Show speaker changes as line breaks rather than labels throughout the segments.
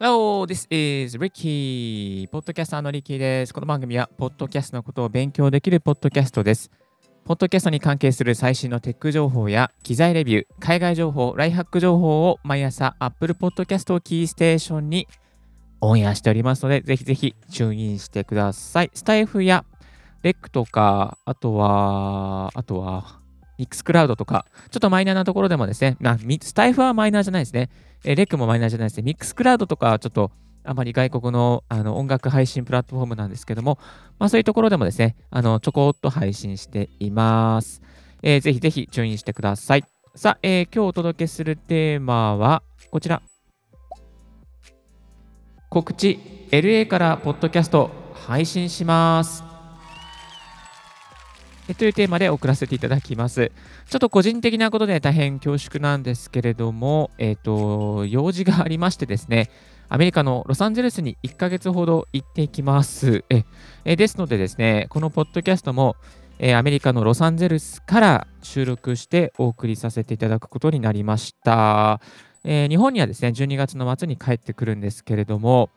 Hello, this is Ricky. ポッドキャスターのリッキーです。この番組は、ポッドキャストのことを勉強できるポッドキャストです。ポッドキャストに関係する最新のテック情報や機材レビュー、海外情報、ライハック情報を毎朝 Apple Podcast をキーステーションにオンエアしておりますので、ぜひぜひチューインしてください。スタイフやレックとか、あとは、あとは、ミックスクラウドとか、ちょっとマイナーなところでもですね、まあ、スタイフはマイナーじゃないですね。えレックもマイナーじゃないですね。ミックスクラウドとか、ちょっとあまり外国のあの音楽配信プラットフォームなんですけども、まあ、そういうところでもですね、あのちょこっと配信しています。えー、ぜひぜひ注意してください。さあ、えー、今日お届けするテーマはこちら。告知、LA からポッドキャスト配信します。というテーマで送らせていただきます。ちょっと個人的なことで大変恐縮なんですけれども、え、ー、と、用事がありましてですね、アメリカのロサンゼルスに1ヶ月ほど行ってきます。ええですのでですね、このポッドキャストも、えアメリカのロサンゼルスから収録してお送りさせていただくことになりました。えー、日本にはですね、12月の末に帰ってくるんですけれども、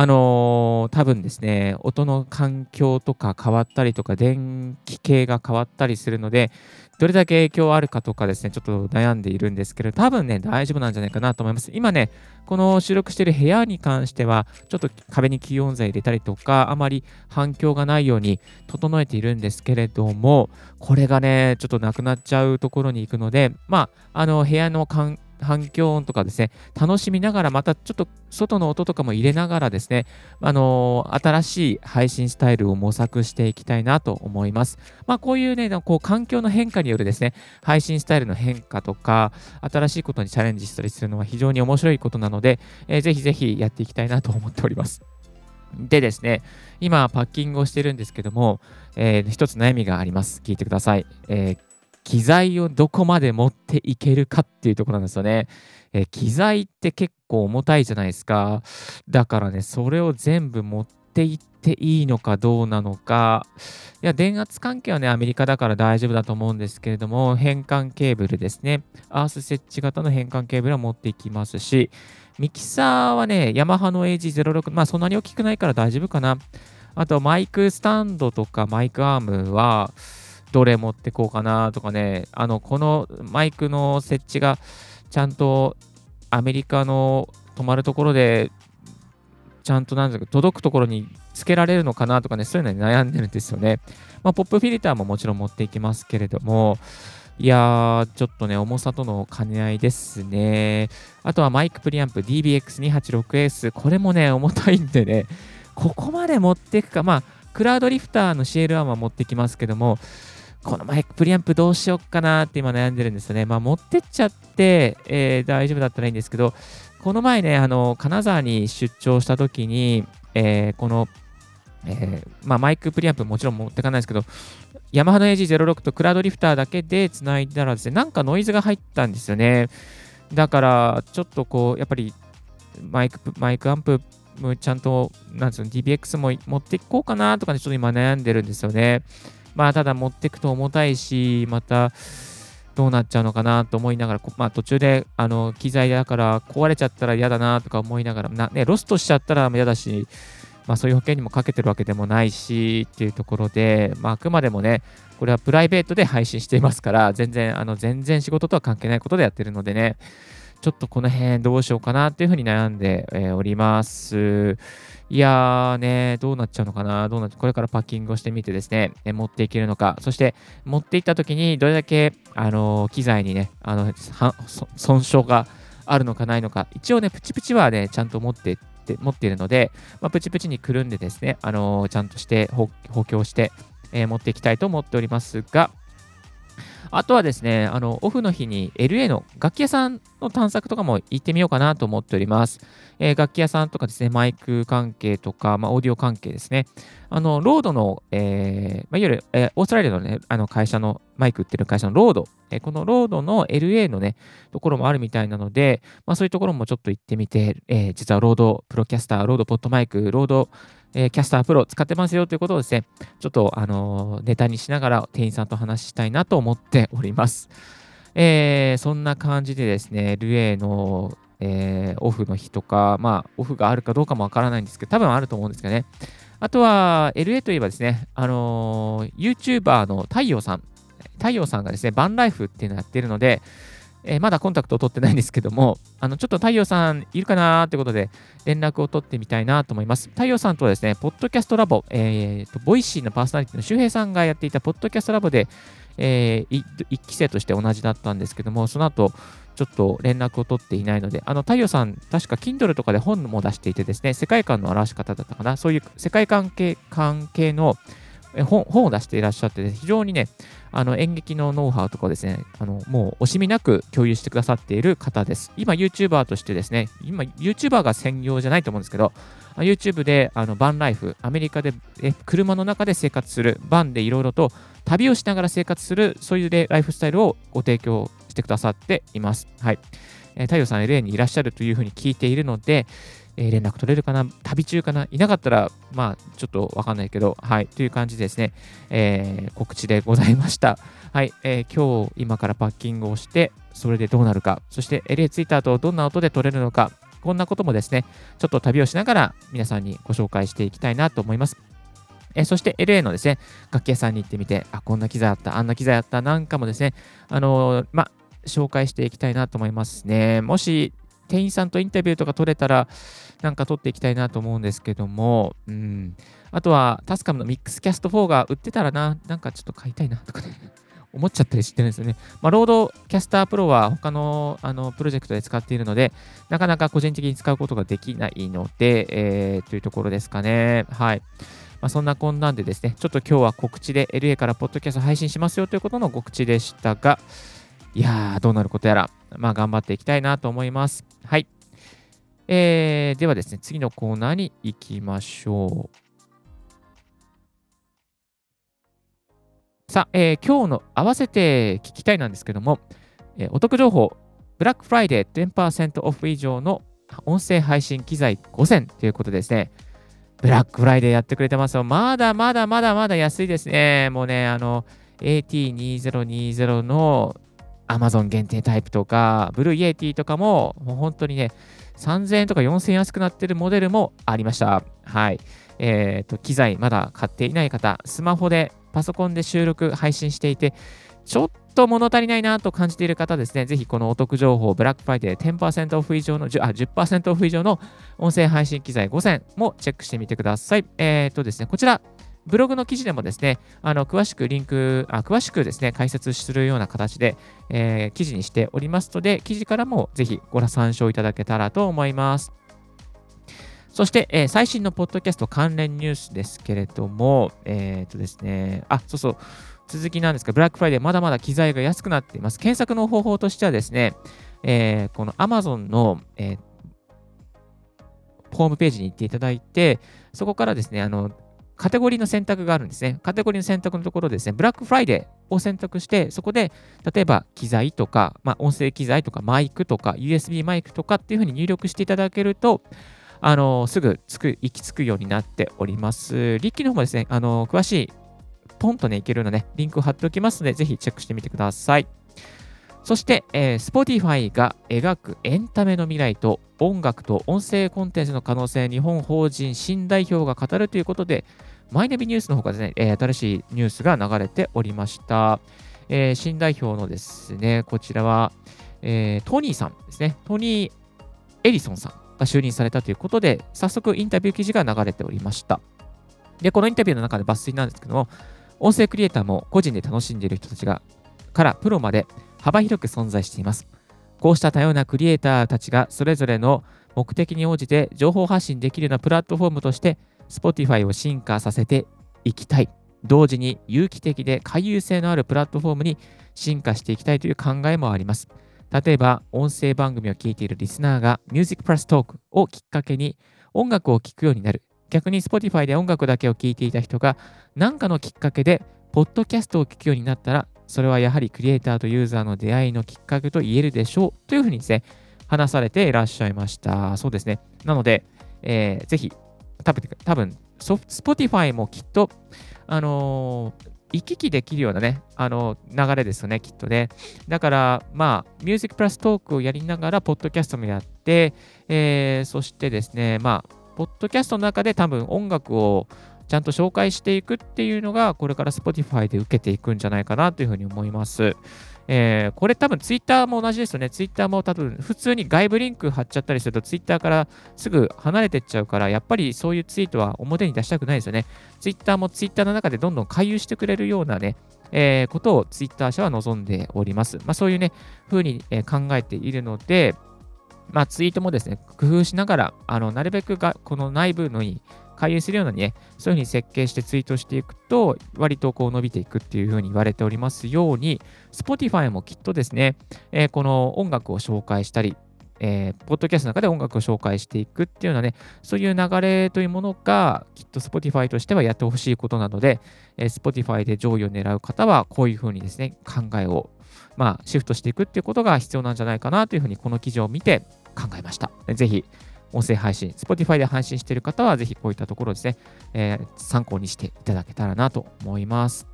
あのー、多分ですね、音の環境とか変わったりとか、電気系が変わったりするので、どれだけ影響あるかとかですね、ちょっと悩んでいるんですけど、多分ね、大丈夫なんじゃないかなと思います。今ね、この収録している部屋に関しては、ちょっと壁に吸音材入れたりとか、あまり反響がないように整えているんですけれども、これがね、ちょっとなくなっちゃうところに行くので、まあ、あの、部屋の環境反響音とかですね、楽しみながら、またちょっと外の音とかも入れながらですね、あのー、新しい配信スタイルを模索していきたいなと思います。まあ、こういうね、こう環境の変化によるですね、配信スタイルの変化とか、新しいことにチャレンジしたりするのは非常に面白いことなので、えー、ぜひぜひやっていきたいなと思っております。でですね、今パッキングをしてるんですけども、えー、一つ悩みがあります。聞いてください。えー機材をどこまで持っていけるかっていうところなんですよね。え機材って結構重たいじゃないですか。だからね、それを全部持っていっていいのかどうなのか。いや、電圧関係はね、アメリカだから大丈夫だと思うんですけれども、変換ケーブルですね。アース設置型の変換ケーブルは持っていきますし、ミキサーはね、ヤマハの AG06、まあそんなに大きくないから大丈夫かな。あとマイクスタンドとかマイクアームは、どれ持ってこうかなとかね、あの、このマイクの設置がちゃんとアメリカの泊まるところで、ちゃんとなんですか、届くところにつけられるのかなとかね、そういうのに悩んでるんですよね。まあ、ポップフィルターももちろん持っていきますけれども、いやー、ちょっとね、重さとの兼ね合いですね。あとはマイクプリアンプ DBX286S。これもね、重たいんでね、ここまで持っていくか、まあ、クラウドリフターの CL1 は持ってきますけども、このマイクプリアンプどうしよっかなって今悩んでるんですよね。まあ持ってっちゃって、えー、大丈夫だったらいいんですけど、この前ね、あの、金沢に出張した時に、えー、この、えー、まあ、マイクプリアンプもちろん持ってかないですけど、ヤマハの AG06 とクラウドリフターだけで繋いだらですね、なんかノイズが入ったんですよね。だから、ちょっとこう、やっぱりマイク、マイクアンプもちゃんと、なんですよ、DBX も持っていこうかなとかね、ちょっと今悩んでるんですよね。まあ、ただ持っていくと重たいし、また、どうなっちゃうのかなと思いながら、まあ、途中であの機材だから壊れちゃったら嫌だなとか思いながら、なね、ロストしちゃったら嫌だし、まあ、そういう保険にもかけてるわけでもないしっていうところで、まあ、あくまでもね、これはプライベートで配信していますから、全然、あの全然仕事とは関係ないことでやってるのでね、ちょっとこの辺どうしようかなっていうふうに悩んで、え、おります。いやーね、どうなっちゃうのかな、どうなっこれからパッキングをしてみてですね、え持っていけるのか、そして持っていった時にどれだけ、あのー、機材にね、あの損傷があるのかないのか、一応ね、プチプチはね、ちゃんと持ってって持っているので、まあ、プチプチにくるんでですね、あのー、ちゃんとして補強して、えー、持っていきたいと思っておりますが、あとはですね、あの、オフの日に LA の楽器屋さんの探索とかも行ってみようかなと思っております。えー、楽器屋さんとかですね、マイク関係とか、まあ、オーディオ関係ですね。あの、 RODE の、えー、まあ、いわゆる、えー、オーストラリアのね、あの会社の、マイク売ってる会社のロード、え、このロードの LA のね、ところもあるみたいなので、まあ、そういうところもちょっと行ってみて、え、実は RODE Procaster、RODE PodMic、RODE えー、 Caster Pro 使ってますよということをですね、ちょっと、あのー、ネタにしながら店員さんと話したいなと思っております。えー、そんな感じでですね、LA の、え、オフの日とか、まあ、オフがあるかどうかもわからないんですけど、多分あると思うんですけどね。あとは、LA といえばですね、あのー、YouTuber の太陽さん、太陽さんがですね、バンライフっていうのをやってるので、えー、まだコンタクトを取ってないんですけども、あのちょっと太陽さんいるかなってことで連絡を取ってみたいなと思います。太陽さんとはですね、ポッドキャストラボ、えーと、 Voicy のパーソナリティの周平さんがやっていたポッドキャストラボで、えー、1期生として同じだったんですけども、その後、ちょっと連絡を取っていないので、あの太陽さん、確か Kindle とかで本も出していてですね、世界観の表し方だったかな、そういう世界観系関係の本本を出していらっしゃって、非常にね、あの演劇のノウハウとかですね、あのもう惜しみなく共有してくださっている方です。今、YouTuber としてですね、今、YouTuber が専業じゃないと思うんですけど、YouTube であのバンライフ、アメリカでえ車の中で生活する、バンでいろいろと旅をしながら生活する、そういうライフスタイルをご提供してくださっています。はい。え、太陽さん LA にいらっしゃるというふうに聞いているので、え、連絡取れるかな旅中かないなかったら、まあ、ちょっとわかんないけど、はい、という感じですね、えー、告知でございました。はい、えー、今日、今からパッキングをして、それでどうなるか、そして LA ツイッターとどんな音で撮れるのか、こんなこともですね、ちょっと旅をしながら皆さんにご紹介していきたいなと思います。えそして LA のですね、楽器屋さんに行ってみて、あ、こんな機材あった、あんな機材あった、なんかもですね、あのー、ま、紹介していきたいなと思いますね。もし店員さんとインタビューとか取れたら、なんか取っていきたいなと思うんですけども、うん。あとは、 TASCAM の Mixcast 4が売ってたらな、なんかちょっと買いたいなとかね。思っちゃったりしてるんですよね。まあ、 RODECaster Pro は他のあのプロジェクトで使っているので、なかなか個人的に使うことができないので、えー、というところですかね。はい。まあ、そんなこんなんでですね、ちょっと今日は告知で LA からポッドキャスト配信しますよということの告知でしたが、いやー、どうなることやら、まあ、頑張っていきたいなと思います。はい。えー、ではですね、次のコーナーに行きましょう。さあ、えー、今日の合わせて聞きたいなんですけども、えー、お得情報、ブラックフライデー10%オフ以上の音声配信機材5選ということですね。ブラックフライデーやってくれてますよ。まだまだまだまだ安いですね。もうね、あの、AT2020 の Amazon 限定タイプとか、 Blue Yeti とかも、もう本当にね、3000円とか4000円安くなってるモデルもありました。はい。えっ、ー、と、機材まだ買っていない方、スマホで、パソコンで収録、配信していて、ちょっと物足りないなと感じている方ですね、ぜひこのお得情報、ブラックフライデー10%オフ以上の、あ 10%, オフ以上の音声配信機材5選もチェックしてみてください。えっ、ー、とですね、こちら、ブログの記事でもですね、あの詳しくリンクあ、詳しくですね、解説するような形で、えー、記事にしておりますので、記事からもぜひご参照いただけたらと思います。そして、えー、最新のポッドキャスト関連ニュースですけれども、えっ、とですね、あ、そうそう、続きなんですが、ブラックフライデーまだまだ機材が安くなっています。検索の方法としてはですね、えー、この Amazon の、えー、ホームページに行っていただいて、そこからですね、あの、カテゴリーの選択があるんですね。カテゴリーの選択のところですね、ブラックフライデーを選択して、そこで、例えば機材とか、まあ、音声機材とか、マイクとか、USB マイクとかっていうふうに入力していただけると、あのすぐつく行き着くようになっております。リッキーの方もですね、あの詳しい、ポンとね、いけるのね、リンクを貼っておきますので、ぜひチェックしてみてください。そして、えー、Spotify が描くエンタメの未来と音楽と音声コンテンツの可能性、日本法人新代表が語るということで、マイナビニュースの方がですね、新しいニュースが流れておりました。えー、新代表のですね、こちらは、えー、トニーさんですね、トニー・エリソンさんが就任されたということで、早速インタビュー記事が流れておりました。で、このインタビューの中で抜粋なんですけども、音声クリエイターも個人で楽しんでいる人たちが、からプロまで幅広く存在しています。こうした多様なクリエイターたちがそれぞれの目的に応じて情報発信できるようなプラットフォームとして Spotify を進化させていきたい同時に有機的で回遊性のあるプラットフォームに進化していきたいという考えもあります。例えば、音声番組を聞いているリスナーが Music Plus Talk をきっかけに音楽を聴くようになる。逆に Spotify で音楽だけを聴いていた人が何かのきっかけでポッドキャストを聞くようになったら、それはやはりクリエイターとユーザーの出会いのきっかけと言えるでしょうというふうにですね、話されていらっしゃいました。そうですね。なので、えー、ぜひ、多分、多分 Spotify もきっと、あのー、行き来できるようなね、あの流れですよね、きっとね。だから、まあ、ミュージックプラストークをやりながら、ポッドキャストもやって、えー、そしてですね、まあ、ポッドキャストの中で多分音楽をちゃんと紹介していくっていうのが、これから Spotify で受けていくんじゃないかなというふうに思います。えー、これ多分ツイッターも同じですよね。ツイッターも多分普通に外部リンク貼っちゃったりするとツイッターからすぐ離れてっちゃうから、やっぱりそういうツイートは表に出したくないですよね。ツイッターもツイッターの中でどんどん回遊してくれるようなね、えー、ことをツイッター社は望んでおります。まあ、そういうね、風に、考えているので、まあ、ツイートもですね、工夫しながら、あのなるべくがこの内部のに回遊するようなね、そういうふうに設計してツイートしていくと、割とこう伸びていくっていうふうに言われておりますように、Spotify もきっとですね、えー、この音楽を紹介したり、えー、ポッドキャストの中で音楽を紹介していくっていうようなね、そういう流れというものが、きっと Spotify としてはやってほしいことなので、えー、Spotify で上位を狙う方は、こういうふうにですね、考えを、まあ、シフトしていくっていうことが必要なんじゃないかなというふうに、この記事を見て考えました。ぜひ、音声配信、Spotify で配信している方は、ぜひこういったところですね、えー、参考にしていただけたらなと思います。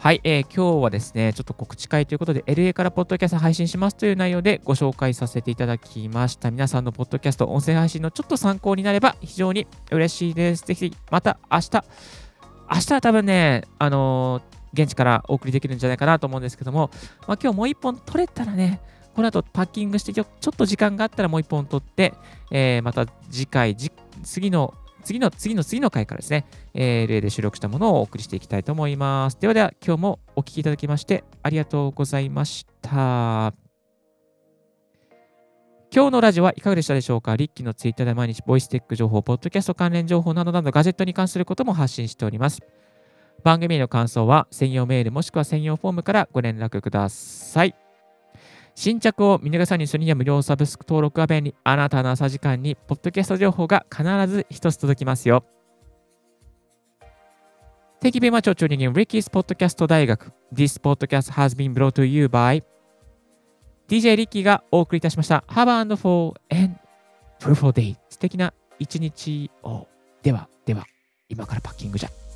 はい、えー、今日はですね、ちょっと告知会ということで、LA からポッドキャスト配信しますという内容でご紹介させていただきました。皆さんのポッドキャスト、音声配信のちょっと参考になれば非常に嬉しいです。ぜひ、また明日、明日は多分ね、あのー、現地からお送りできるんじゃないかなと思うんですけども、まあ、今日もう一本取れたらね、この後パッキングしてちょっと時間があったらもう一本取って、えー、また次回、次の、次の、次の、次の回からですね、えー、例で収録したものをお送りしていきたいと思います。ではでは、今日もお聴きいただきましてありがとうございました。今日のラジオはいかがでしたでしょうか？リッキーのツイッターで毎日ボイステック情報、ポッドキャスト関連情報などなどガジェットに関することも発信しております。番組への感想は専用メールもしくは専用フォームからご連絡ください。新着を見逃さにするには無料サブスク登録画面にあなたの朝時間にポッドキャスト情報が必ず一つ届きますよ。Thank you very much for tuning in Ricky's Podcast 大学。This podcast has been brought to you by DJ リッキーがお送りいたしました。Have a wonderful and fruitful day. 素敵な一日を。では、では、今からパッキングじゃ。